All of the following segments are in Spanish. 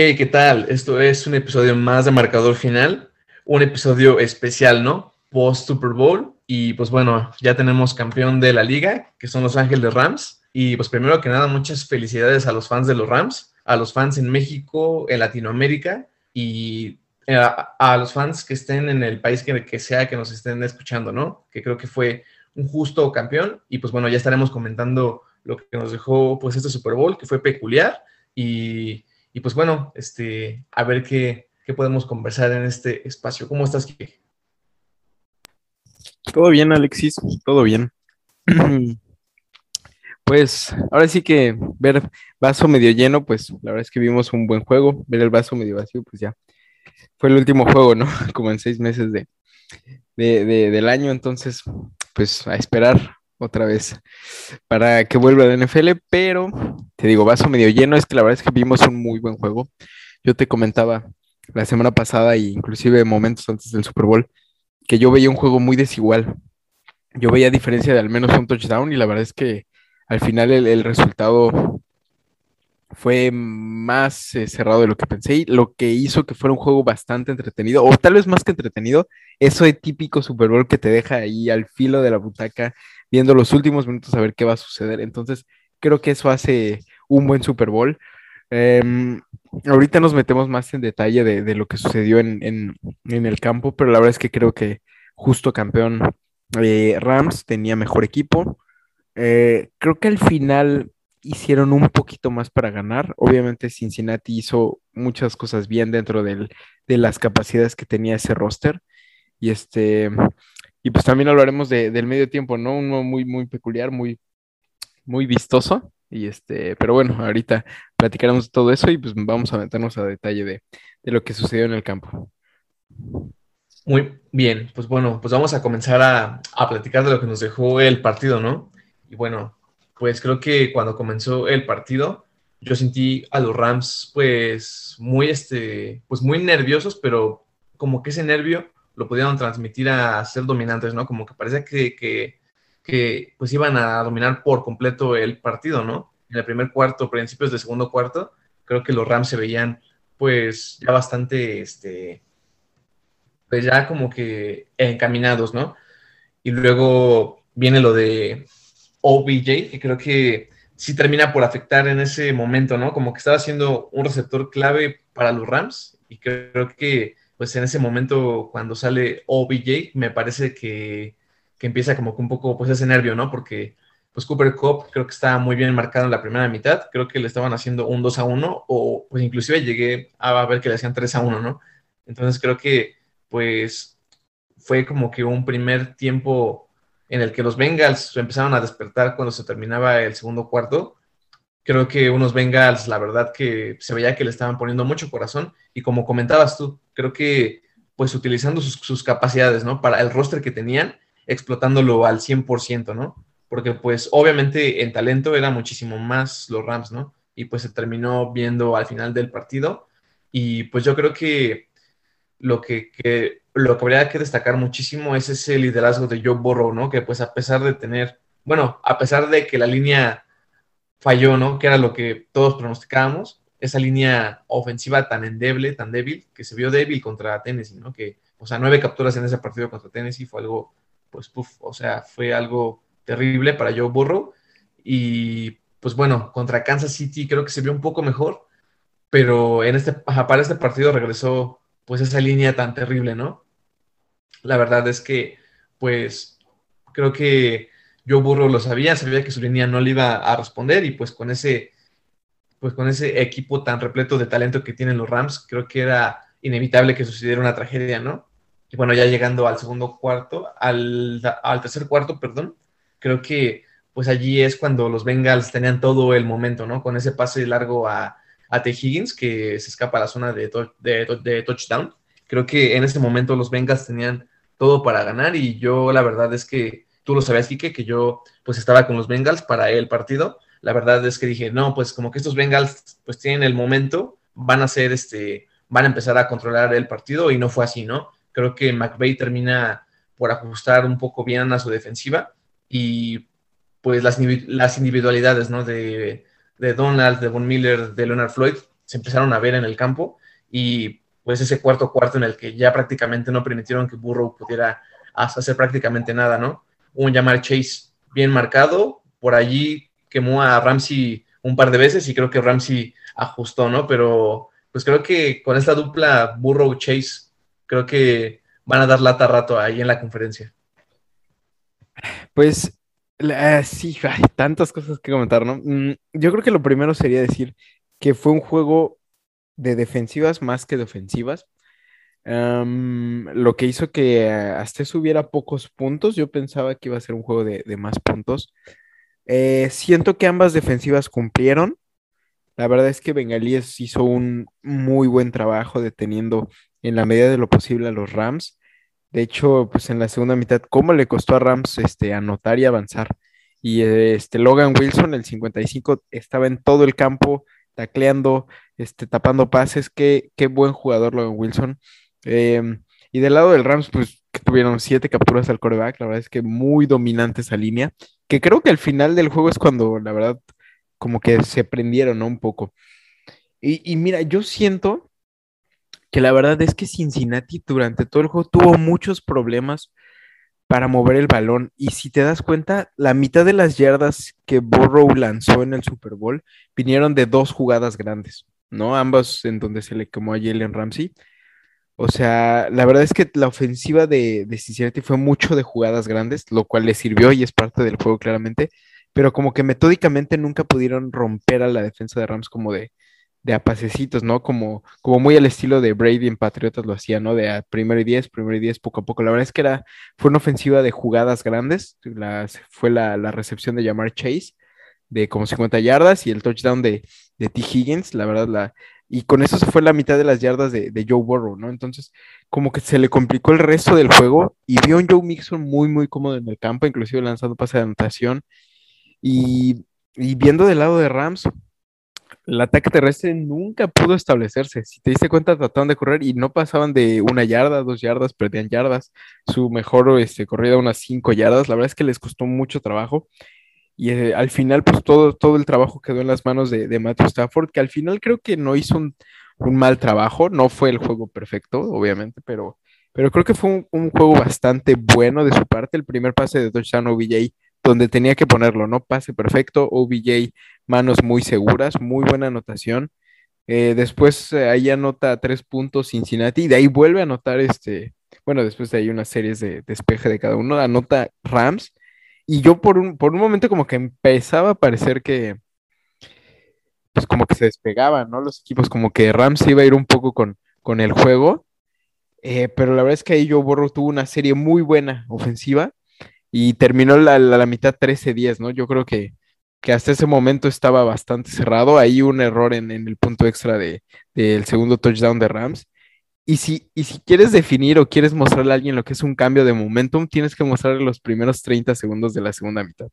Hey, ¿qué tal? Esto es un episodio más de Marcador Final, un episodio especial, ¿no? Post Super Bowl. Y pues bueno, ya tenemos campeón de la liga, que son Los Ángeles Rams. Y pues primero que nada, muchas felicidades a los fans de los Rams, a los fans en México, en Latinoamérica y eh, a, los fans que estén en el país que, que sea que nos estén escuchando, ¿no? Que creo que fue un justo campeón. Y pues bueno, ya estaremos comentando lo que nos dejó pues este Super Bowl, que fue peculiar. Y y pues bueno, este, a ver qué, podemos conversar en este espacio. ¿Cómo estás, Kike? Todo bien, Alexis, todo bien. Pues ahora sí que ver vaso medio lleno, pues la verdad es que vimos un buen juego. Ver el vaso medio vacío, pues ya fue el último juego, ¿no? Como en seis meses de, del año, entonces, pues a esperar otra vez para que vuelva la NFL, pero te digo, vaso medio lleno, es que la verdad es que vimos un muy buen juego. Yo te comentaba la semana pasada e inclusive momentos antes del Super Bowl que yo veía un juego muy desigual. Yo veía diferencia de al menos un touchdown y la verdad es que al final el, resultado fue más eh, cerrado de lo que pensé y lo que hizo que fuera un juego bastante entretenido, o tal vez más que entretenido, eso de típico Super Bowl que te deja ahí al filo de la butaca viendo los últimos minutos a ver qué va a suceder. Entonces, creo que eso hace un buen Super Bowl. Em, ahorita nos metemos más en detalle de, lo que sucedió en, el campo, pero la verdad es que creo que justo campeón eh, Rams tenía mejor equipo. Eh, creo que al final hicieron un poquito más para ganar. Obviamente Cincinnati hizo muchas cosas bien dentro de las capacidades que tenía ese roster. Y este, y pues también hablaremos de, del medio tiempo, ¿no? Uno muy, muy peculiar, muy, muy vistoso. Y este, pero bueno, ahorita platicaremos de todo eso y pues vamos a meternos a detalle de, lo que sucedió en el campo. Muy bien, pues bueno, pues vamos a comenzar a, a, platicar de lo que nos dejó el partido, ¿no? Y bueno, pues creo que cuando comenzó el partido, yo sentí a los Rams, pues muy, este, pues muy nerviosos, pero como que ese nervio lo pudieron transmitir a ser dominantes, ¿no? Como que parece que, que, pues iban a dominar por completo el partido, ¿no? En el primer cuarto, principios del segundo cuarto, creo que los Rams se veían pues ya bastante, este, pues ya como que encaminados, ¿no? Y luego viene lo de OBJ, que creo que sí termina por afectar en ese momento, ¿no? Como que estaba siendo un receptor clave para los Rams y creo que pues en ese momento cuando sale OBJ, me parece que, empieza como que un poco pues ese nervio, ¿no? Porque pues Cooper Cup creo que está muy bien marcado en la primera mitad, creo que le estaban haciendo un 2 a 1 o pues inclusive llegué a ver que le hacían 3 a 1, ¿no? Entonces creo que pues fue como que un primer tiempo en el que los Bengals empezaron a despertar cuando se terminaba el segundo cuarto creo que unos Bengals, la verdad que se veía que le estaban poniendo mucho corazón y como comentabas tú, creo que pues utilizando sus, capacidades, ¿no? Para el roster que tenían, explotándolo al 100%, ¿no? Porque pues obviamente en talento era muchísimo más los Rams, ¿no? Y pues se terminó viendo al final del partido y pues yo creo que lo que, lo que habría que destacar muchísimo es ese liderazgo de Joe Burrow, ¿no? Que pues a pesar de tener, bueno, a pesar de que la línea falló, ¿no? Que era lo que todos pronosticábamos, esa línea ofensiva tan endeble, tan débil, que se vio débil contra Tennessee, ¿no? Que, o sea, nueve capturas en ese partido contra Tennessee fue algo, pues, puff, o sea, fue algo terrible para Joe Burrow. Y, pues bueno, contra Kansas City creo que se vio un poco mejor, pero en este, para este partido regresó, pues, esa línea tan terrible, ¿no? La verdad es que, pues, creo que yo Burro lo sabía, sabía que su línea no le iba a responder y pues con ese, pues con ese equipo tan repleto de talento que tienen los Rams, creo que era inevitable que sucediera una tragedia, ¿no? Y bueno, ya llegando al segundo cuarto, al, tercer cuarto, perdón, creo que pues allí es cuando los Bengals tenían todo el momento, ¿no? Con ese pase largo a, a T. Higgins, que se escapa a la zona de, de, touchdown. Creo que en ese momento los Bengals tenían todo para ganar y yo la verdad es que tú lo sabías, Kike, que yo pues estaba con los Bengals para el partido. La verdad es que dije, no, pues como que estos Bengals pues tienen el momento, van a ser este, van a empezar a controlar el partido y no fue así, ¿no? Creo que McVeigh termina por ajustar un poco bien a su defensiva y pues las, las individualidades, ¿no? De, de Donald, de Von Miller, de Leonard Floyd se empezaron a ver en el campo y pues ese cuarto cuarto en el que ya prácticamente no permitieron que Burrow pudiera hacer prácticamente nada, ¿no? Un llamar Chase bien marcado, por allí quemó a Ramsey un par de veces y creo que Ramsey ajustó, ¿no? Pero pues creo que con esta dupla Burrow-Chase, creo que van a dar lata rato ahí en la conferencia. Pues sí, hay tantas cosas que comentar, ¿no? Mm, yo creo que lo primero sería decir que fue un juego de defensivas más que de ofensivas. lo que hizo que hasta eso hubiera pocos puntos. Yo pensaba que iba a ser un juego de, más puntos. Eh, siento que ambas defensivas cumplieron. La verdad es que Bengalíes hizo un muy buen trabajo deteniendo en la medida de lo posible a los Rams. De hecho, pues en la segunda mitad, ¿cómo le costó a Rams este, anotar y avanzar? Y este, Logan Wilson, el 55, estaba en todo el campo, tacleando, este, tapando pases. Qué, qué buen jugador Logan Wilson. Em, y del lado del Rams, pues tuvieron siete capturas al coreback. La verdad es que muy dominante esa línea. Que creo que al final del juego es cuando, la verdad, como que se prendieron, ¿no? Un poco. Y, mira, yo siento que la verdad es que Cincinnati durante todo el juego tuvo muchos problemas para mover el balón. Y si te das cuenta, la mitad de las yardas que Burrow lanzó en el Super Bowl vinieron de dos jugadas grandes, ¿no? Ambas en donde se le quemó a Jalen Ramsey. O sea, la verdad es que la ofensiva de, de Cincinnati fue mucho de jugadas grandes, lo cual le sirvió y es parte del juego claramente pero como que metódicamente nunca pudieron romper a la defensa de Rams como de, de a ¿no? Como, como muy al estilo de Brady en Patriotas lo hacía, ¿no? De a primero y diez, primero y diez, poco a poco. La verdad es que era, fue una ofensiva de jugadas grandes, fue la, recepción de Jamar Chase de como 50 yardas y el touchdown de, de T. Higgins, la verdad, la, y con eso se fue la mitad de las yardas de, Joe Burrow, ¿no? Entonces, como que se le complicó el resto del juego y vio un Joe Mixon muy, muy cómodo en el campo, inclusive lanzando pase de anotación y, viendo del lado de Rams, el ataque terrestre nunca pudo establecerse. Si te diste cuenta, trataban de correr y no pasaban de una yarda, dos yardas, perdían yardas. Su mejor este, corrida unas cinco yardas. La verdad es que les costó mucho trabajo. Y eh, al final, pues todo, todo el trabajo quedó en las manos de, de Matthew Stafford, que al final creo que no hizo un, mal trabajo. No fue el juego perfecto, obviamente, pero, pero creo que fue un, un, juego bastante bueno de su parte. El primer pase de touchdown OBJ donde tenía que ponerlo, ¿no? Pase perfecto, OBJ, manos muy seguras, muy buena anotación. Eh, después eh, ahí anota tres puntos Cincinnati y de ahí vuelve a anotar este, bueno, después de ahí unas series de despeje de cada uno, anota Rams. Y yo por un, por un momento como que empezaba a parecer que, pues como que se despegaban, ¿no? Los equipos, como que Rams iba a ir un poco con, con el juego. Eh, pero la verdad es que ahí Joe Borro tuvo una serie muy buena ofensiva y terminó la, la, mitad 13-10, ¿no? Yo creo que, que, hasta ese momento estaba bastante cerrado. Hay un error en, el punto extra del de, segundo touchdown de Rams. Y si, y si quieres definir o quieres mostrarle a alguien lo que es un cambio de momentum, tienes que mostrarle los primeros 30 segundos de la segunda mitad.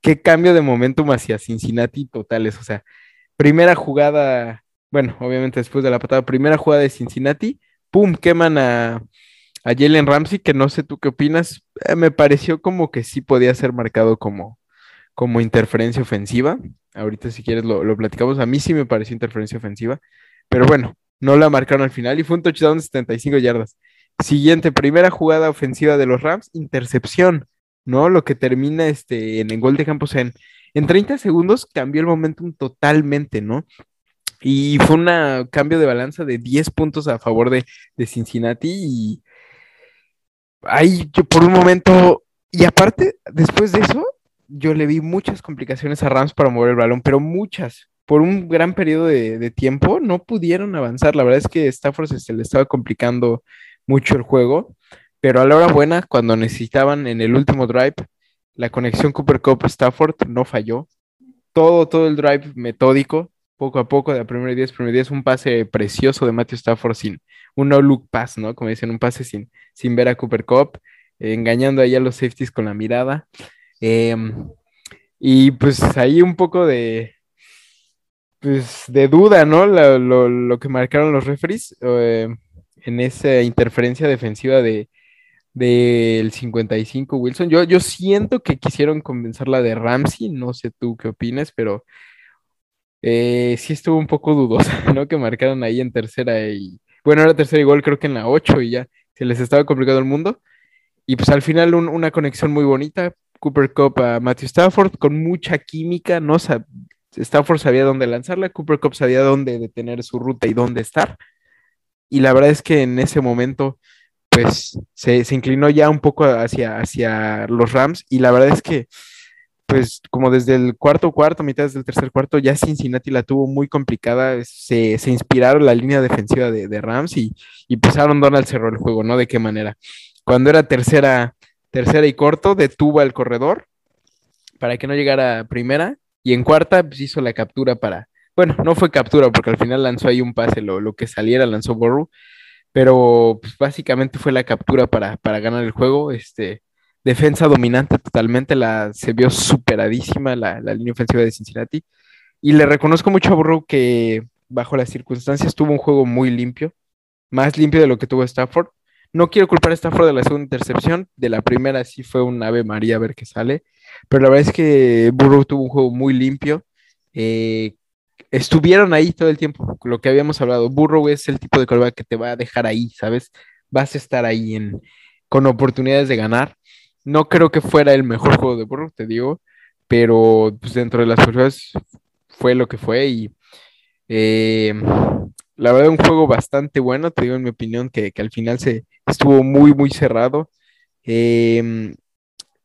¿Qué cambio de momentum hacia Cincinnati totales? O sea, primera jugada, bueno, obviamente después de la patada, primera jugada de Cincinnati, ¡pum! Queman a, a Jalen Ramsey, que no sé tú qué opinas, eh, me pareció como que sí podía ser marcado como, como interferencia ofensiva. Ahorita si quieres lo, lo, platicamos. A mí sí me pareció interferencia ofensiva, pero bueno, no la marcaron al final y fue un touchdown de 75 yardas. Siguiente, primera jugada ofensiva de los Rams, intercepción, ¿no? Lo que termina este, en el gol de campos en, en 30 segundos cambió el momentum totalmente, ¿no? Y fue un cambio de balanza de 10 puntos a favor de, de Cincinnati y ahí yo por un momento, y aparte, después de eso, yo le vi muchas complicaciones a Rams para mover el balón, pero muchas. Por un gran periodo de, tiempo no pudieron avanzar. La verdad es que Stafford se, le estaba complicando mucho el juego, pero a la hora buena, cuando necesitaban en el último drive, la conexión Cooper Cup Stafford no falló. Todo, todo el drive metódico, poco a poco, de la primera 10, primera 10, un pase precioso de Matthew Stafford sin un no-look pass, ¿no? Como dicen, un pase sin, sin ver a Cooper Cup. engañando ahí a los safeties con la mirada. Em, y pues ahí un poco de, pues, de duda, ¿no? Lo, que marcaron los referees eh, en esa interferencia defensiva de del 55 Wilson. Yo, yo siento que quisieron convencer la de Ramsey, no sé tú qué opinas, pero eh, sí estuvo un poco dudosa, ¿no? Que marcaron ahí en tercera y, bueno, era tercera gol creo que en la 8 y ya se les estaba complicado el mundo. Y pues al final una conexión muy bonita, Cooper Cup a Matthew Stafford con mucha química, no Stafford sabía dónde lanzarla, Cooper Cup sabía dónde detener su ruta y dónde estar. Y la verdad es que en ese momento, pues se, inclinó ya un poco hacia, hacia los Rams. Y la verdad es que, pues como desde el cuarto cuarto, mitad del tercer cuarto, ya Cincinnati la tuvo muy complicada. Se, inspiraron la línea defensiva de, Rams y, y pues Donald cerró el juego, ¿no? De qué manera. Cuando era tercera, tercera y corto, detuvo al corredor para que no llegara primera. Y en cuarta, pues hizo la captura para, bueno, no fue captura porque al final lanzó ahí un pase, lo, que saliera lanzó Borru, pero pues, básicamente fue la captura para, ganar el juego. Este, defensa dominante totalmente, la, se vio superadísima la, línea ofensiva de Cincinnati. Y le reconozco mucho a Burrow que bajo las circunstancias tuvo un juego muy limpio, más limpio de lo que tuvo Stafford. No quiero culpar a Stafford de la segunda intercepción, de la primera sí fue un ave María a ver qué sale, pero la verdad es que Burrow tuvo un juego muy limpio. Eh, estuvieron ahí todo el tiempo, lo que habíamos hablado. Burrow es el tipo de quarterback que te va a dejar ahí, ¿sabes? Vas a estar ahí con oportunidades de ganar. No creo que fuera el mejor juego de Burrow, te digo, pero pues, dentro de las pruebas fue lo que fue y eh, la verdad un juego bastante bueno, te digo en mi opinión que, al final se estuvo muy, muy cerrado. Eh,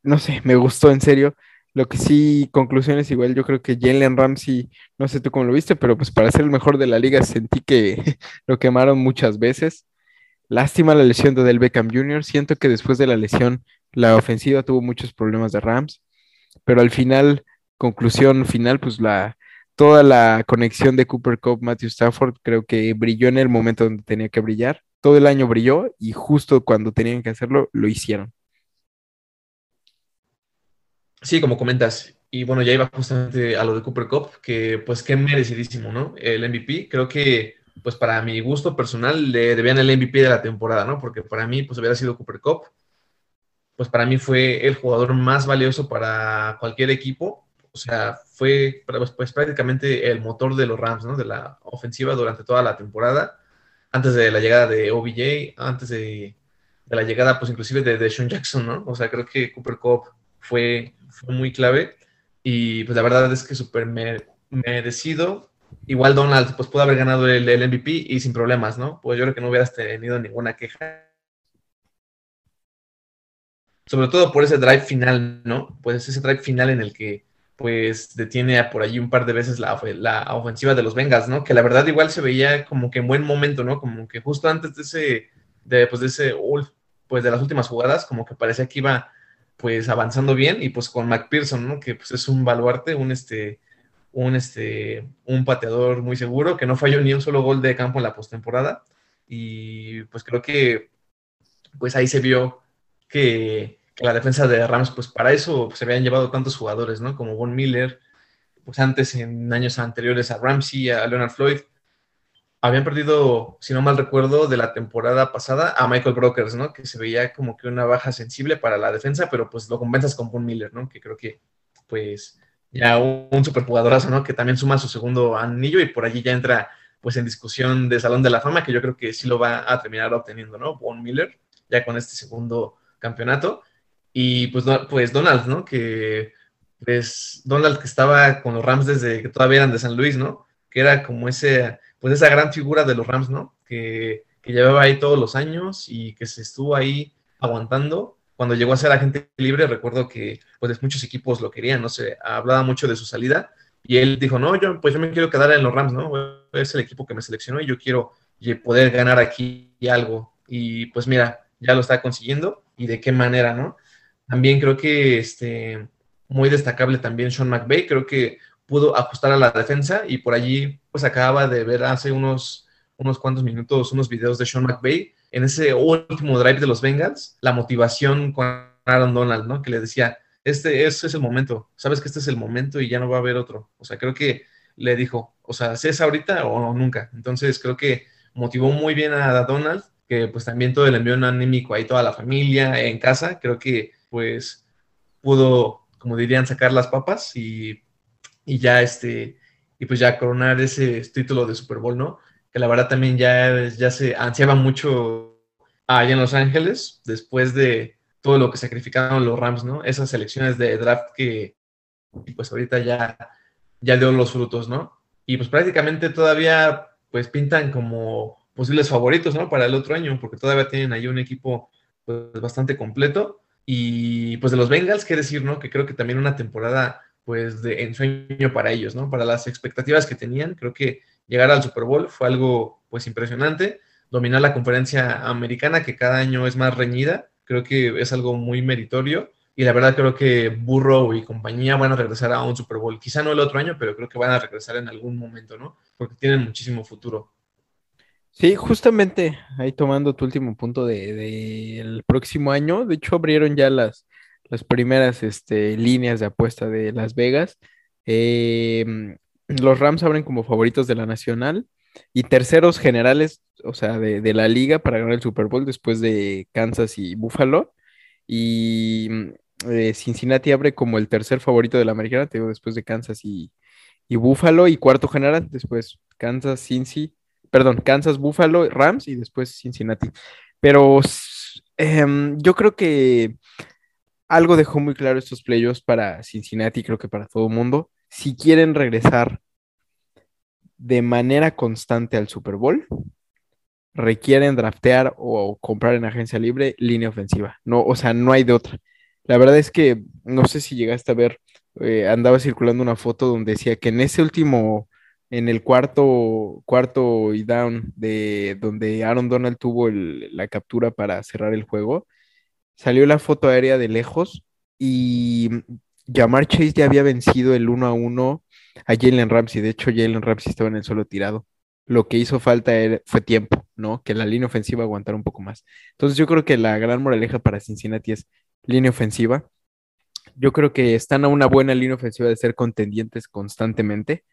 no sé, me gustó en serio. Lo que sí, conclusiones igual, yo creo que Jalen Ramsey, no sé tú cómo lo viste, pero pues para ser el mejor de la liga sentí que lo quemaron muchas veces. Lástima la lesión de Del Beckham Jr. Siento que después de la lesión, la ofensiva tuvo muchos problemas de Rams, pero al final, conclusión final, pues la toda la conexión de Cooper Cup, Matthew Stafford, creo que brilló en el momento donde tenía que brillar. Todo el año brilló y justo cuando tenían que hacerlo, lo hicieron. Sí, como comentas. Y bueno, ya iba justamente a lo de Cooper Cup, que pues qué merecidísimo, ¿no? El MVP, creo que pues para mi gusto personal le debían el MVP de la temporada, ¿no? Porque para mí pues hubiera sido Cooper Cup. Pues para mí fue el jugador más valioso para cualquier equipo. O sea, fue pues, pues prácticamente el motor de los Rams, ¿no? De la ofensiva durante toda la temporada. Antes de la llegada de OBJ, antes de, la llegada pues inclusive de, de Sean Jackson, ¿no? O sea, creo que Cooper Cup fue fue muy clave y pues la verdad es que súper merecido. Igual Donald pues pudo haber ganado el, el, MVP y sin problemas, ¿no? Pues yo creo que no hubieras tenido ninguna queja. Sobre todo por ese drive final, ¿no? Pues ese drive final en el que pues detiene por allí un par de veces la, la ofensiva de los Bengals, ¿no? Que la verdad igual se veía como que en buen momento, ¿no? Como que justo antes de ese, de, pues de ese, pues de las últimas jugadas, como que parecía que iba pues avanzando bien y pues con McPherson, ¿no? Que pues es un baluarte, un este, un este, un pateador muy seguro que no falló ni un solo gol de campo en la postemporada y pues creo que pues ahí se vio que, la defensa de Rams pues para eso se habían llevado tantos jugadores, ¿no? Como Von Miller, pues antes en años anteriores a Ramsey, a Leonard Floyd, habían perdido, si no mal recuerdo, de la temporada pasada a Michael Brokers, ¿no? Que se veía como que una baja sensible para la defensa, pero pues lo compensas con Von Miller, ¿no? Que creo que, pues, ya un, superjugadorazo, ¿no? Que también suma su segundo anillo y por allí ya entra, pues, en discusión de Salón de la Fama, que yo creo que sí lo va a terminar obteniendo, ¿no? Von Miller, ya con este segundo campeonato. Y pues, pues Donald, ¿no? Que, pues, Donald que estaba con los Rams desde que todavía eran de San Luis, ¿no? Que era como ese pues esa gran figura de los Rams, ¿no? Que, llevaba ahí todos los años y que se estuvo ahí aguantando. Cuando llegó a ser agente libre, recuerdo que pues muchos equipos lo querían, no sé, hablaba mucho de su salida y él dijo, no, yo pues yo me quiero quedar en los Rams, ¿no? Es el equipo que me seleccionó y yo quiero poder ganar aquí algo. Y pues mira, ya lo está consiguiendo y de qué manera, ¿no? También creo que este, muy destacable también Sean McVay, creo que pudo ajustar a la defensa y por allí pues acababa de ver hace unos, unos cuantos minutos unos videos de Sean McVay en ese último drive de los Bengals, la motivación con Aaron Donald, ¿no? Que le decía, este, este es el momento, sabes que este es el momento y ya no va a haber otro. O sea, creo que le dijo, o sea, si es ahorita o nunca. Entonces creo que motivó muy bien a Donald, que pues también todo el envío anímico ahí, toda la familia en casa, creo que pues pudo, como dirían, sacar las papas y, y ya este, y pues ya coronar ese título de Super Bowl, ¿no? Que la verdad también ya, ya se ansiaba mucho allá en Los Ángeles, después de todo lo que sacrificaron los Rams, ¿no? Esas elecciones de draft que pues ahorita ya, ya dio los frutos, ¿no? Y pues prácticamente todavía pues pintan como posibles favoritos, ¿no? Para el otro año, porque todavía tienen ahí un equipo pues, bastante completo. Y pues de los Bengals, qué decir, ¿no? Que creo que también una temporada pues de ensueño para ellos, ¿no? Para las expectativas que tenían, creo que llegar al Super Bowl fue algo pues impresionante. Dominar la conferencia americana, que cada año es más reñida, creo que es algo muy meritorio. Y la verdad creo que Burrow y compañía van a regresar a un Super Bowl. Quizá no el otro año, pero creo que van a regresar en algún momento, ¿no? Porque tienen muchísimo futuro. Sí, justamente ahí tomando tu último punto del de, próximo año, de hecho abrieron ya las, las primeras este, líneas de apuesta de Las Vegas. Em, los Rams abren como favoritos de la Nacional y terceros generales, o sea, de, de, la liga para ganar el Super Bowl después de Kansas y Buffalo. Y eh, Cincinnati abre como el tercer favorito de la americana, te digo, después de Kansas y, y Buffalo, y cuarto general, después Kansas, Cincy, perdón, Kansas, Buffalo, Rams y después Cincinnati. Pero em, yo creo que algo dejó muy claro estos playoffs para Cincinnati, creo que para todo el mundo. Si quieren regresar de manera constante al Super Bowl, requieren draftear o comprar en agencia libre línea ofensiva. No, o sea, no hay de otra. La verdad es que no sé si llegaste a ver, eh, andaba circulando una foto donde decía que en ese último en el cuarto, cuarto y down de donde Aaron Donald tuvo la captura para cerrar el juego, salió la foto aérea de lejos y Jamar Chase ya había vencido el 1 a 1 a Jalen Ramsey. De hecho, Jalen Ramsey estaba en el suelo tirado. Lo que hizo falta fue tiempo, ¿no? Que la línea ofensiva aguantara un poco más. Entonces, yo creo que la gran moraleja para Cincinnati es línea ofensiva. Yo creo que están a una buena línea ofensiva de ser contendientes constantemente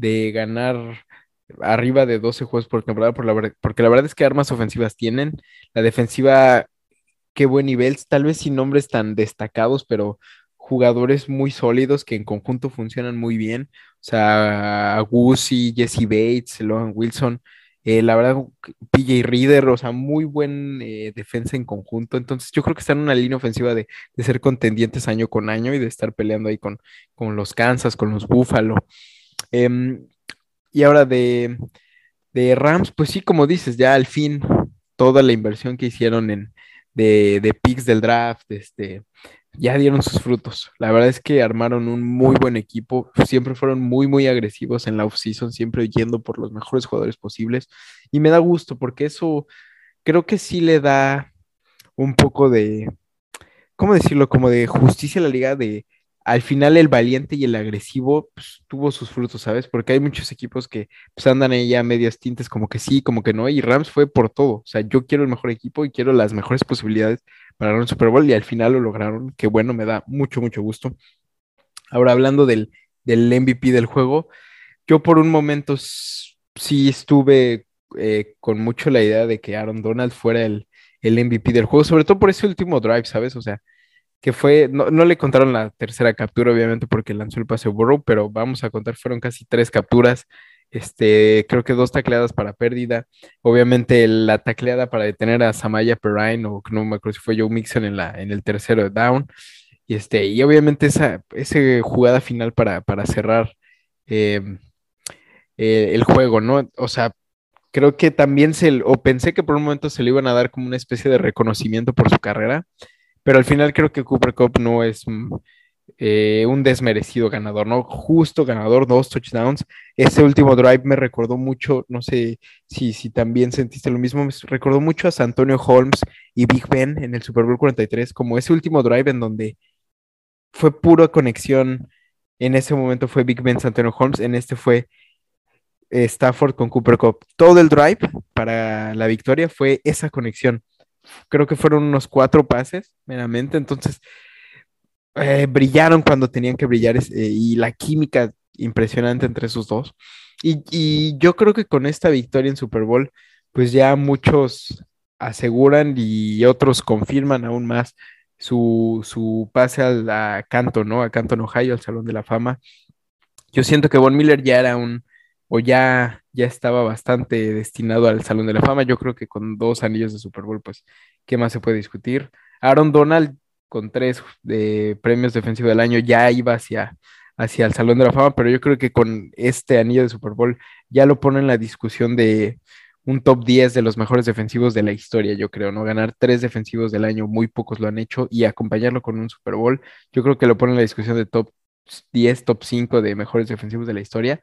de ganar arriba de 12 juegos por temporada, por la porque la verdad es que armas ofensivas tienen. La defensiva, qué buen nivel, tal vez sin nombres tan destacados, pero jugadores muy sólidos que en conjunto funcionan muy bien. O sea, Guzzi, Jesse Bates, Logan Wilson, eh, la verdad, PJ Reader, o sea, muy buen eh, defensa en conjunto. Entonces, yo creo que están en una línea ofensiva de, ser contendientes año con año y de estar peleando ahí con, con los Kansas, con los Buffalo. Em, y ahora de, Rams, pues sí, como dices, ya al fin toda la inversión que hicieron en, de, de picks del draft, este, ya dieron sus frutos. La verdad es que armaron un muy buen equipo, siempre fueron muy, muy agresivos en la offseason, siempre yendo por los mejores jugadores posibles. Y me da gusto porque eso creo que sí le da un poco de, ¿cómo decirlo? Como de justicia a la liga de al final el valiente y el agresivo pues, tuvo sus frutos, ¿sabes? Porque hay muchos equipos que pues, andan ahí ya medias tintes, como que sí, como que no, y Rams fue por todo. O sea, yo quiero el mejor equipo y quiero las mejores posibilidades para ganar un Super Bowl y al final lo lograron, que bueno, me da mucho, mucho gusto. Ahora, hablando del, del MVP del juego, yo por un momento sí estuve eh, con mucho la idea de que Aaron Donald fuera el, el MVP del juego, sobre todo por ese último drive, ¿sabes? O sea, que fue, no, le contaron la tercera captura, obviamente, porque lanzó el pase Burrow, pero vamos a contar, fueron casi tres capturas, este, creo que dos tacleadas para pérdida, obviamente la tacleada para detener a Samaya Perrine, o no me acuerdo si fue Joe Mixon en, la, en el tercero down, y este, y obviamente esa, esa jugada final para, para cerrar em, eh, el juego, ¿no? O sea, creo que también se, o pensé que por un momento se le iban a dar como una especie de reconocimiento por su carrera, pero al final creo que Cooper Cup no es eh, un desmerecido ganador, ¿no? Justo ganador, dos touchdowns. Ese último drive me recordó mucho, no sé si, si también sentiste lo mismo, me recordó mucho a Antonio Holmes y Big Ben en el Super Bowl 43, como ese último drive en donde fue pura conexión. En ese momento fue Big Ben, San Antonio Holmes, en este fue Stafford con Cooper Cup. Todo el drive para la victoria fue esa conexión. Creo que fueron unos cuatro pases meramente, entonces eh, brillaron cuando tenían que brillar eh, y la química impresionante entre esos dos. Y, yo creo que con esta victoria en Super Bowl, pues ya muchos aseguran y otros confirman aún más su, su pase a Canton, ¿no? A Canton, Ohio, al Salón de la Fama. Yo siento que Von Miller ya era un, o ya, ya estaba bastante destinado al Salón de la Fama. Yo creo que con dos anillos de Super Bowl, pues, ¿qué más se puede discutir? Aaron Donald, con tres de premios defensivos del año, ya iba hacia, hacia el Salón de la Fama, pero yo creo que con este anillo de Super Bowl ya lo pone en la discusión de un top 10 de los mejores defensivos de la historia, yo creo, ¿no? Ganar tres defensivos del año, muy pocos lo han hecho, y acompañarlo con un Super Bowl, yo creo que lo pone en la discusión de top 10, top 5 de mejores defensivos de la historia.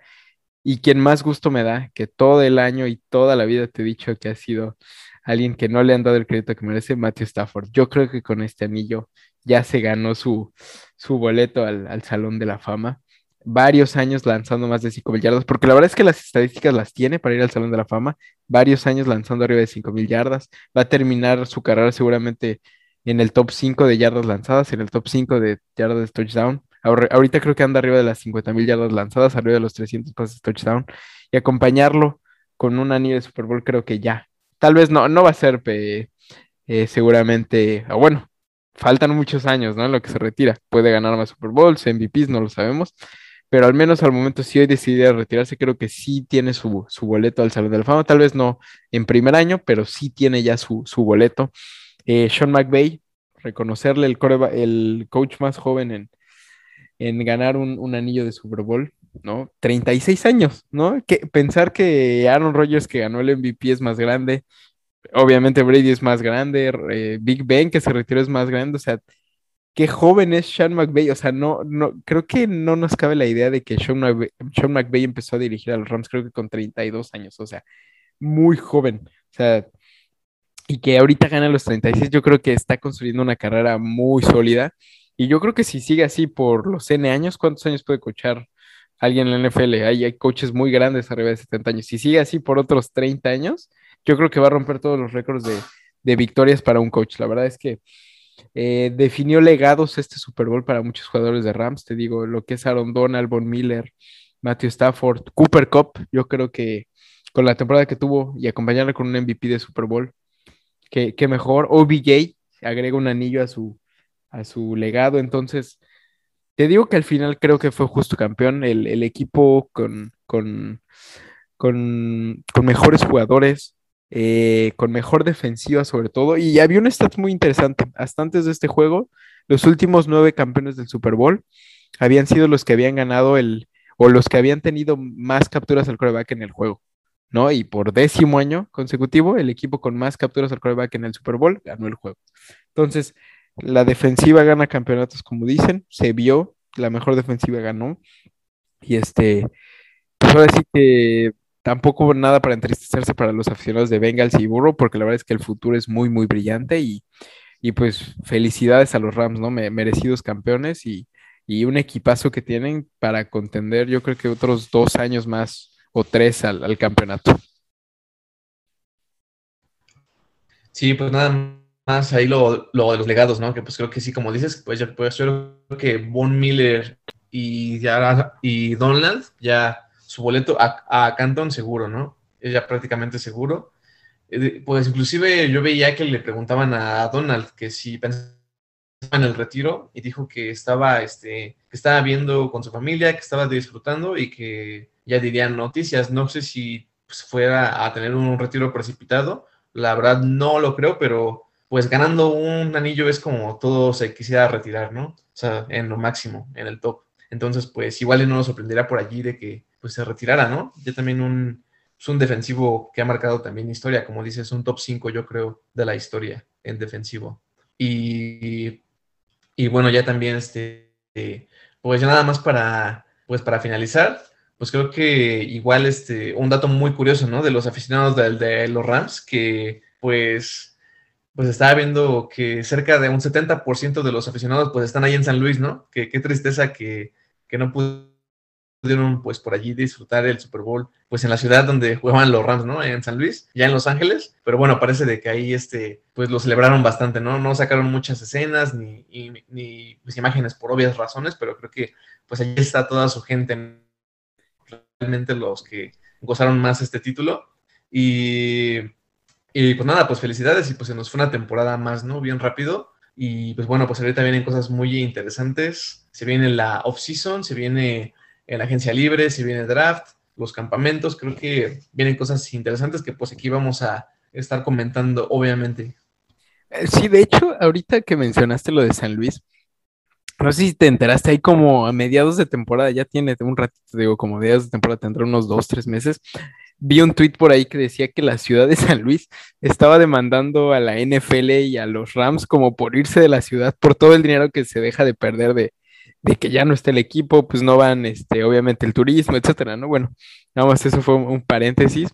Y quien más gusto me da, que todo el año y toda la vida te he dicho que ha sido alguien que no le han dado el crédito que merece, Matthew Stafford. Yo creo que con este anillo ya se ganó su, su boleto al, Salón de la Fama. Varios años lanzando más de 5 mil yardas, porque la verdad es que las estadísticas las tiene para ir al Salón de la Fama. Varios años lanzando arriba de 5 mil yardas. Va a terminar su carrera seguramente en el top 5 de yardas lanzadas, en el top 5 de yardas de touchdown. Ahorita creo que anda arriba de las 50 mil yardas lanzadas, arriba de los 300 pases touchdown. Y acompañarlo con un anillo de Super Bowl, creo que ya. Tal vez no, no va a ser eh, seguramente, bueno, faltan muchos años, ¿no? En lo que se retira. Puede ganar más Super Bowls, MVPs, no lo sabemos. Pero al menos al momento, si hoy decidiera retirarse, creo que sí tiene su, boleto al Salón de la Fama. Tal vez no en primer año, pero sí tiene ya su, boleto. Eh, Sean McVay, reconocerle el, el coach más joven en, en ganar un, anillo de Super Bowl, ¿no? 36 años, ¿no? Que, pensar que Aaron Rodgers, que ganó el MVP, es más grande. Obviamente Brady es más grande, eh, Big Ben, que se retiró, es más grande. O sea, qué joven es Sean McVay. O sea, no, no, creo que no nos cabe la idea de que Sean McVay, empezó a dirigir a los Rams, creo que con 32 años. O sea, muy joven. O sea, y que ahorita gana los 36, yo creo que está construyendo una carrera muy sólida y yo creo que si sigue así por los N años, ¿cuántos años puede coachar alguien en la NFL? Hay, hay coaches muy grandes arriba de 70 años. Si sigue así por otros 30 años, yo creo que va a romper todos los récords de, victorias para un coach. La verdad es que eh, definió legados este Super Bowl para muchos jugadores de Rams. Te digo, lo que es Aaron Donald, Von Miller, Matthew Stafford, Cooper Cup. Yo creo que con la temporada que tuvo y acompañarle con un MVP de Super Bowl, que, que mejor. OBJ agrega un anillo a su, a su legado. Entonces, te digo que al final creo que fue justo campeón, el, equipo con, con, con, mejores jugadores, eh, con mejor defensiva sobre todo. Y había un stat muy interesante. Hasta antes de este juego, los últimos nueve campeones del Super Bowl habían sido los que habían ganado el, o los que habían tenido más capturas al coreback en el juego. ¿no? Y por décimo año consecutivo, el equipo con más capturas al coreback en el Super Bowl ganó el juego. Entonces, la defensiva gana campeonatos, como dicen, se vio, la mejor defensiva ganó. Y este, pues ahora sí que tampoco nada para entristecerse para los aficionados de Bengals y Burro, porque la verdad es que el futuro es muy, muy brillante y, pues felicidades a los Rams, ¿no? merecidos campeones y, un equipazo que tienen para contender, yo creo que otros dos años más o tres al, al campeonato. Sí, pues nada más ahí lo, lo, de los legados, ¿no? Que pues creo que sí, como dices, pues yo, pues yo creo que Von Miller y, ya, y Donald, ya su boleto a, a Canton seguro, ¿no? Ya prácticamente seguro. Eh, pues inclusive yo veía que le preguntaban a Donald que si pensaba en el retiro y dijo que estaba, este, que estaba viendo con su familia, que estaba disfrutando y que ya dirían noticias. No sé si pues, fuera a tener un retiro precipitado. La verdad no lo creo, pero pues ganando un anillo es como todo se quisiera retirar, ¿no? O sea, en lo máximo, en el top. Entonces, pues igual no nos sorprenderá por allí de que pues se retirara, ¿no? Ya también un, es un defensivo que ha marcado también historia, como dices, un top 5 yo creo de la historia en defensivo. Y, y bueno, ya también este, pues ya nada más para, pues para finalizar, pues creo que igual este, un dato muy curioso, ¿no? De los aficionados de los Rams, que pues pues estaba viendo que cerca de un 70% de los aficionados pues están ahí en San Luis, ¿no? Que qué tristeza que, no pudo pudieron pues por allí disfrutar el Super Bowl pues en la ciudad donde jugaban los Rams, ¿no? En San Luis, ya en Los Ángeles, pero bueno, parece de que ahí este pues lo celebraron bastante, ¿no? No sacaron muchas escenas ni, ni, pues, imágenes por obvias razones, pero creo que pues allí está toda su gente, realmente los que gozaron más este título y, y pues nada, pues felicidades y pues se nos fue una temporada más, ¿no? Bien rápido. Y pues bueno, pues ahorita vienen cosas muy interesantes. Se viene la off-season, se viene en la agencia libre, si viene draft, los campamentos, creo que vienen cosas interesantes que pues aquí vamos a estar comentando, obviamente. Eh, sí, de hecho, ahorita que mencionaste lo de San Luis, no sé si te enteraste ahí como a mediados de temporada, ya tiene un ratito, digo, como mediados de temporada, tendrá unos dos, tres meses. Vi un tweet por ahí que decía que la ciudad de San Luis estaba demandando a la NFL y a los Rams como por irse de la ciudad por todo el dinero que se deja de perder de, de que ya no está el equipo, pues no van, este, obviamente el turismo, etcétera, ¿no? Bueno, nada más eso fue un, paréntesis.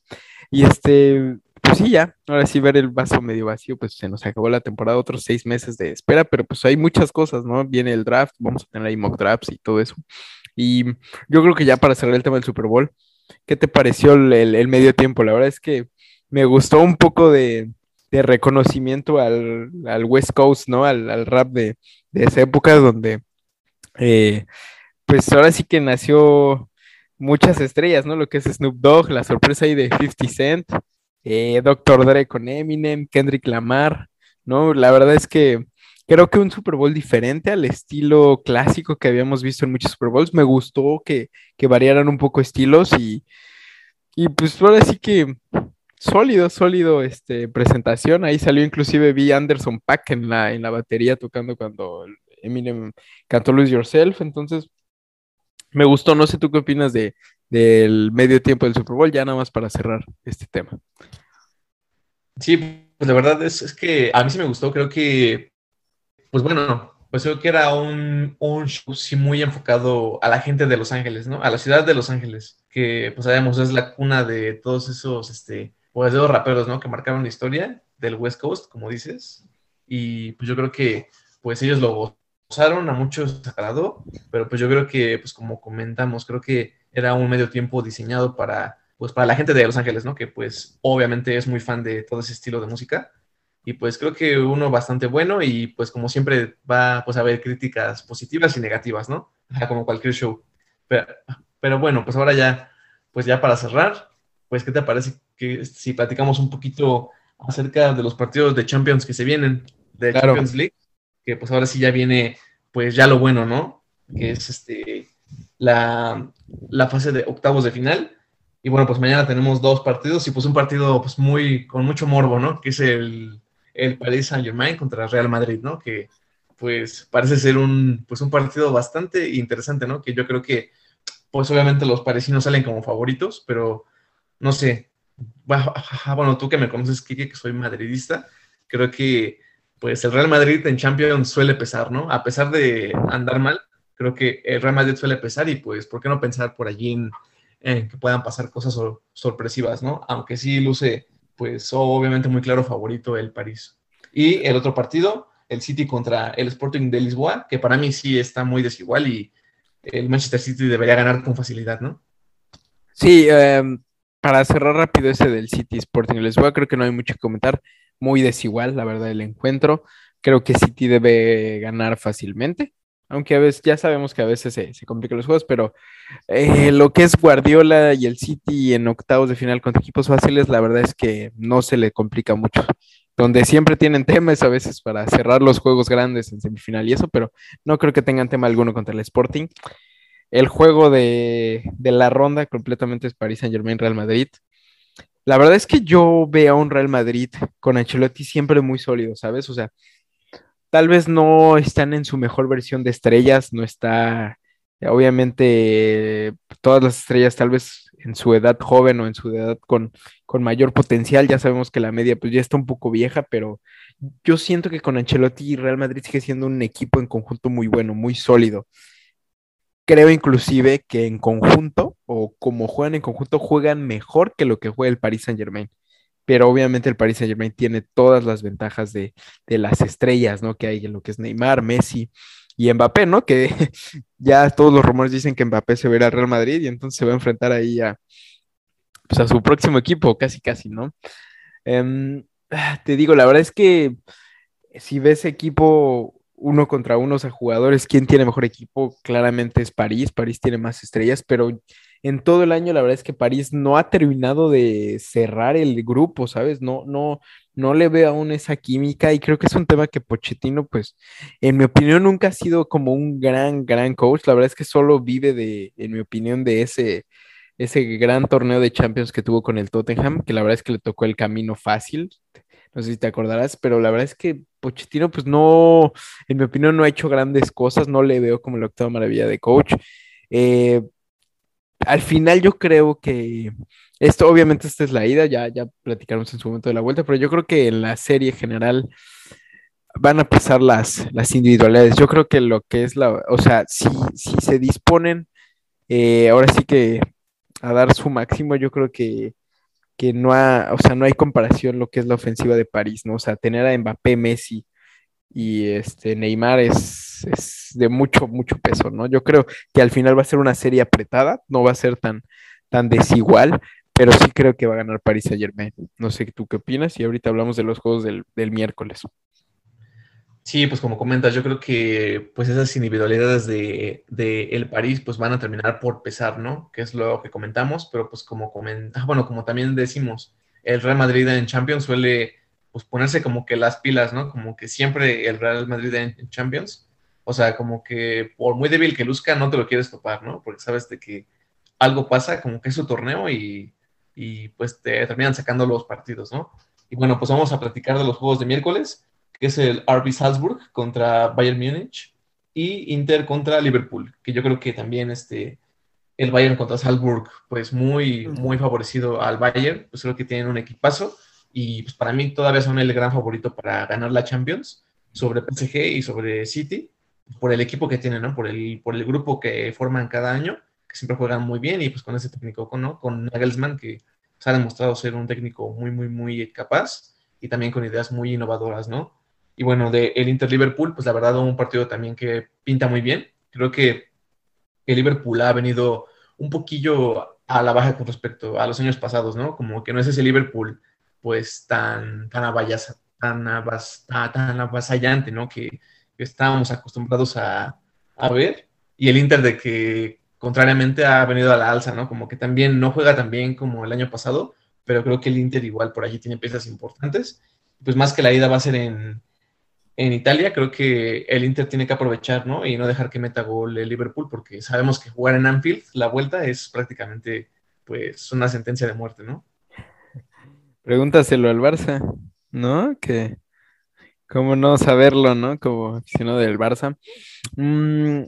Y este, pues sí, ya, ahora sí ver el vaso medio vacío, pues se nos acabó la temporada, otros seis meses de espera, pero pues hay muchas cosas, ¿no? Viene el draft, vamos a tener ahí mock drafts y todo eso. Y yo creo que ya para cerrar el tema del Super Bowl, ¿qué te pareció el, medio tiempo? La verdad es que me gustó un poco de, reconocimiento al, West Coast, ¿no? Al, rap de, de esa época donde eh, pues ahora sí que nació muchas estrellas, ¿no? Lo que es Snoop Dogg, la sorpresa ahí de 50 Cent, eh, Dr. Dre con Eminem, Kendrick Lamar, ¿no? La verdad es que creo que un Super Bowl diferente al estilo clásico que habíamos visto en muchos Super Bowls. Me gustó que, variaran un poco estilos y, y pues ahora sí que sólido, sólido este, presentación. Ahí salió inclusive vi Anderson Pack en la, en la batería tocando cuando Eminem cantó Lose Yourself, entonces me gustó, no sé tú qué opinas de, del medio tiempo del Super Bowl, ya nada más para cerrar este tema. Sí, pues la verdad es, que a mí sí me gustó, creo que, pues bueno, pues creo que era un, un, show sí muy enfocado a la gente de Los Ángeles, ¿no? A la ciudad de Los Ángeles, que pues sabemos es la cuna de todos esos, este, pues de los raperos, ¿no? Que marcaron la historia del West Coast, como dices, y pues yo creo que pues ellos lo a muchos agradó, pero pues yo creo que, pues como comentamos, creo que era un medio tiempo diseñado para, pues para la gente de Los Ángeles, ¿no? Que pues obviamente es muy fan de todo ese estilo de música. Y pues creo que uno bastante bueno y pues como siempre va pues a haber críticas positivas y negativas, ¿no? Como cualquier show. Pero, pero bueno, pues ahora ya, pues ya para cerrar, pues ¿qué te parece que si platicamos un poquito acerca de los partidos de Champions que se vienen, de Champions League? que pues ahora sí ya viene pues ya lo bueno, ¿no? Que es este la, fase de octavos de final. Y bueno, pues mañana tenemos dos partidos y pues un partido pues muy, con mucho morbo, ¿no? Que es el, el Paris Saint Germain contra Real Madrid, ¿no? Que pues parece ser un, pues un partido bastante interesante, ¿no? Que yo creo que pues obviamente los parisinos salen como favoritos, pero no sé, bueno, tú que me conoces, Kike, que soy madridista, creo que pues el Real Madrid en Champions suele pesar, ¿no? A pesar de andar mal, creo que el Real Madrid suele pesar y pues, ¿por qué no pensar por allí en, que puedan pasar cosas sorpresivas, ¿no? Aunque sí luce, pues obviamente muy claro favorito el París. Y el otro partido, el City contra el Sporting de Lisboa, que para mí sí está muy desigual y el Manchester City debería ganar con facilidad, ¿no? Sí, em, para cerrar rápido ese del City Sporting de Lisboa, creo que no hay mucho que comentar muy desigual, la verdad, el encuentro. Creo que City debe ganar fácilmente, aunque a veces ya sabemos que a veces se, complican los juegos, pero eh, lo que es Guardiola y el City en octavos de final contra equipos fáciles, la verdad es que no se le complica mucho. Donde siempre tienen temas a veces para cerrar los juegos grandes en semifinal y eso, pero no creo que tengan tema alguno contra el Sporting. El juego de, de la ronda completamente es París Saint Germain Real Madrid. La verdad es que yo veo a un Real Madrid con Ancelotti siempre muy sólido, ¿sabes? O sea, tal vez no están en su mejor versión de estrellas, no está, obviamente, todas las estrellas tal vez en su edad joven o en su edad con, con mayor potencial, ya sabemos que la media pues ya está un poco vieja, pero yo siento que con Ancelotti Real Madrid sigue siendo un equipo en conjunto muy bueno, muy sólido creo inclusive que en conjunto o como juegan en conjunto juegan mejor que lo que juega el Paris Saint Germain. Pero obviamente el Paris Saint Germain tiene todas las ventajas de, las estrellas, ¿no? Que hay en lo que es Neymar, Messi y Mbappé, ¿no? Que ya todos los rumores dicen que Mbappé se ir al Real Madrid y entonces se va a enfrentar ahí a, pues, a su próximo equipo, casi, casi, ¿no? Em, te digo, la verdad es que si ves equipo uno contra uno, o sea, jugadores, ¿quién tiene mejor equipo? Claramente es París, París tiene más estrellas, pero en todo el año la verdad es que París no ha terminado de cerrar el grupo, ¿sabes? No, no, no le veo aún esa química y creo que es un tema que Pochettino, pues, en mi opinión, nunca ha sido como un gran, gran coach. La verdad es que solo vive de, en mi opinión, de ese, ese gran torneo de Champions que tuvo con el Tottenham, que la verdad es que le tocó el camino fácil. No sé si te acordarás, pero la verdad es que Pochettino, pues no, en mi opinión, no ha hecho grandes cosas, no le veo como la octava maravilla de coach. Eh, al final yo creo que esto, obviamente, esta es la ida, ya, ya platicaremos en su momento de la vuelta, pero yo creo que en la serie general van a pasar las, las individualidades. Yo creo que lo que es la, o sea, si, si se disponen, eh, ahora sí que a dar su máximo, yo creo que, que no, o sea, no hay comparación lo que es la ofensiva de París, ¿no? O sea, tener a Mbappé, Messi, y este Neymar es, de mucho, mucho peso, ¿no? Yo creo que al final va a ser una serie apretada, no va a ser tan, tan desigual, pero sí creo que va a ganar Paris Saint. No sé tú qué opinas y ahorita hablamos de los juegos del, miércoles. Sí, pues como comentas, yo creo que pues esas individualidades de, el París pues van a terminar por pesar, ¿no? Que es lo que comentamos, pero pues como comenta, ah, bueno, como también decimos, el Real Madrid en Champions suele pues ponerse como que las pilas, ¿no? Como que siempre el Real Madrid en, Champions, o sea, como que por muy débil que luzca, no te lo quieres topar, ¿no? Porque sabes de que algo pasa, como que es su torneo y, y pues te terminan sacando los partidos, ¿no? Y bueno, pues vamos a platicar de los juegos de miércoles, que es el RB Salzburg contra Bayern Múnich y Inter contra Liverpool, que yo creo que también este, el Bayern contra Salzburg, pues muy, muy favorecido al Bayern, pues creo que tienen un equipazo y pues para mí todavía son el gran favorito para ganar la Champions sobre PSG y sobre City, por el equipo que tienen, ¿no? Por el, por el grupo que forman cada año, que siempre juegan muy bien y pues con ese técnico, ¿no? Con Nagelsmann, que se ha demostrado ser un técnico muy, muy, muy capaz y también con ideas muy innovadoras, ¿no? Y bueno, de el Inter Liverpool, pues la verdad un partido también que pinta muy bien. Creo que el Liverpool ha venido un poquillo a la baja con respecto a los años pasados, ¿no? Como que no es ese Liverpool pues tan, tan, tan, tan avasallante, ¿no? Que, estábamos acostumbrados a, ver. Y el Inter de que contrariamente ha venido a la alza, ¿no? Como que también no juega tan bien como el año pasado, pero creo que el Inter igual por allí tiene piezas importantes. Pues más que la ida va a ser en, en Italia, creo que el Inter tiene que aprovechar, ¿no? Y no dejar que meta gol el Liverpool, porque sabemos que jugar en Anfield, la vuelta es prácticamente, pues, una sentencia de muerte, ¿no? Pregúntaselo al Barça, ¿no? Que, ¿cómo no saberlo, no? Como aficionado del Barça. Mm,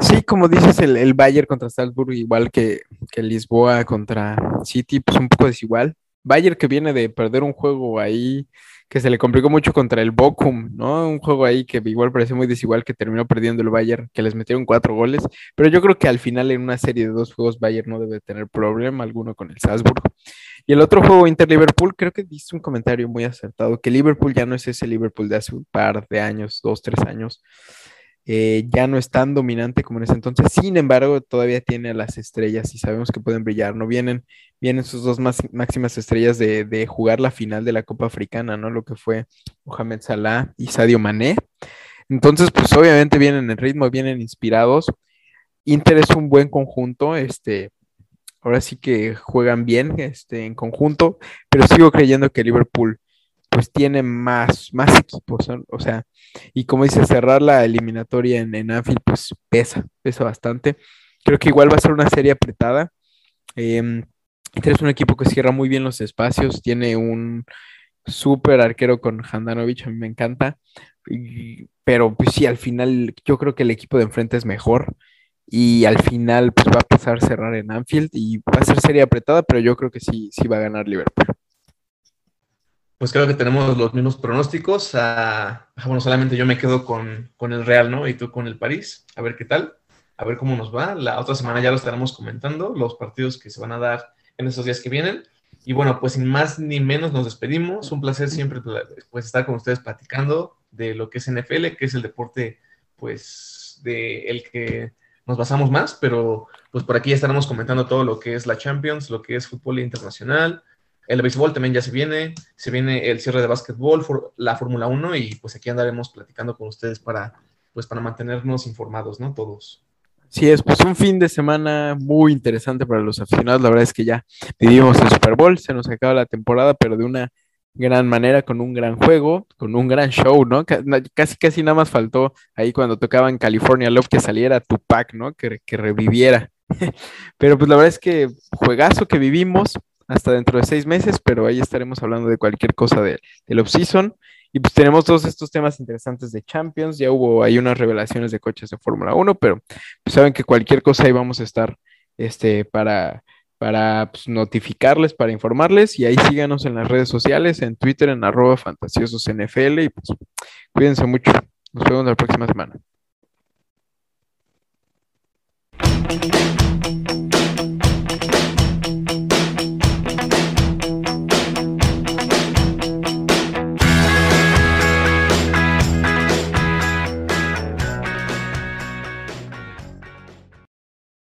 sí, como dices, el, el, Bayern contra Salzburg, igual que, que Lisboa contra City, pues un poco desigual. Bayern que viene de perder un juego ahí que se le complicó mucho contra el Bochum, ¿no? Un juego ahí que igual parece muy desigual que terminó perdiendo el Bayern, que les metieron cuatro goles, pero yo creo que al final en una serie de dos juegos Bayern no debe tener problema alguno con el Salzburg. Y el otro juego Inter-Liverpool, creo que diste un comentario muy acertado, que Liverpool ya no es ese Liverpool de hace un par de años, dos, tres años. Eh, ya no es tan dominante como en ese entonces. Sin embargo, todavía tiene las estrellas y sabemos que pueden brillar. No vienen, vienen sus dos máximas estrellas de, jugar la final de la Copa Africana, ¿no? Lo que fue Mohamed Salah y Sadio Mané. Entonces, pues obviamente vienen en ritmo, vienen inspirados. Inter es un buen conjunto, este, ahora sí que juegan bien este, en conjunto, pero sigo creyendo que Liverpool pues tiene más, más equipos, o sea, y como dice, cerrar la eliminatoria en, en, Anfield, pues pesa, pesa bastante. Creo que igual va a ser una serie apretada. Eh, es un equipo que cierra muy bien los espacios, tiene un súper arquero con Handanovic, a mí me encanta, pero pues sí, al final yo creo que el equipo de enfrente es mejor y al final pues va a pasar a cerrar en Anfield y va a ser serie apretada, pero yo creo que sí, sí va a ganar Liverpool. Pues creo que tenemos los mismos pronósticos. Ah, bueno, solamente yo me quedo con, el Real, ¿no? Y tú con el París. A ver qué tal. A ver cómo nos va. La otra semana ya lo estaremos comentando, los partidos que se van a dar en estos días que vienen. Y bueno, pues sin más ni menos nos despedimos. Un placer siempre pues, estar con ustedes platicando de lo que es NFL, que es el deporte pues de el que nos basamos más, pero pues por aquí ya estaremos comentando todo lo que es la Champions, lo que es fútbol internacional, el béisbol también ya se viene, se viene el cierre de básquetbol, la Fórmula 1 y pues aquí andaremos platicando con ustedes para pues para mantenernos informados, ¿no? Todos. Sí, es pues un fin de semana muy interesante para los aficionados. La verdad es que ya vivimos el Super Bowl, se nos acaba la temporada, pero de una gran manera, con un gran juego, con un gran show, ¿no? Casi, casi nada más faltó ahí cuando tocaba en California Love que saliera Tupac, ¿no? Que, que reviviera. Pero pues la verdad es que juegazo que vivimos hasta dentro de seis meses, pero ahí estaremos hablando de cualquier cosa de, del offseason Y pues tenemos todos estos temas interesantes de Champions. Ya hubo ahí unas revelaciones de coches de Fórmula 1, pero pues, saben que cualquier cosa ahí vamos a estar este, para, para pues, notificarles, para informarles. Y ahí síganos en las redes sociales, en Twitter, en arroba fantasiososNFL. Y pues cuídense mucho. Nos vemos la próxima semana.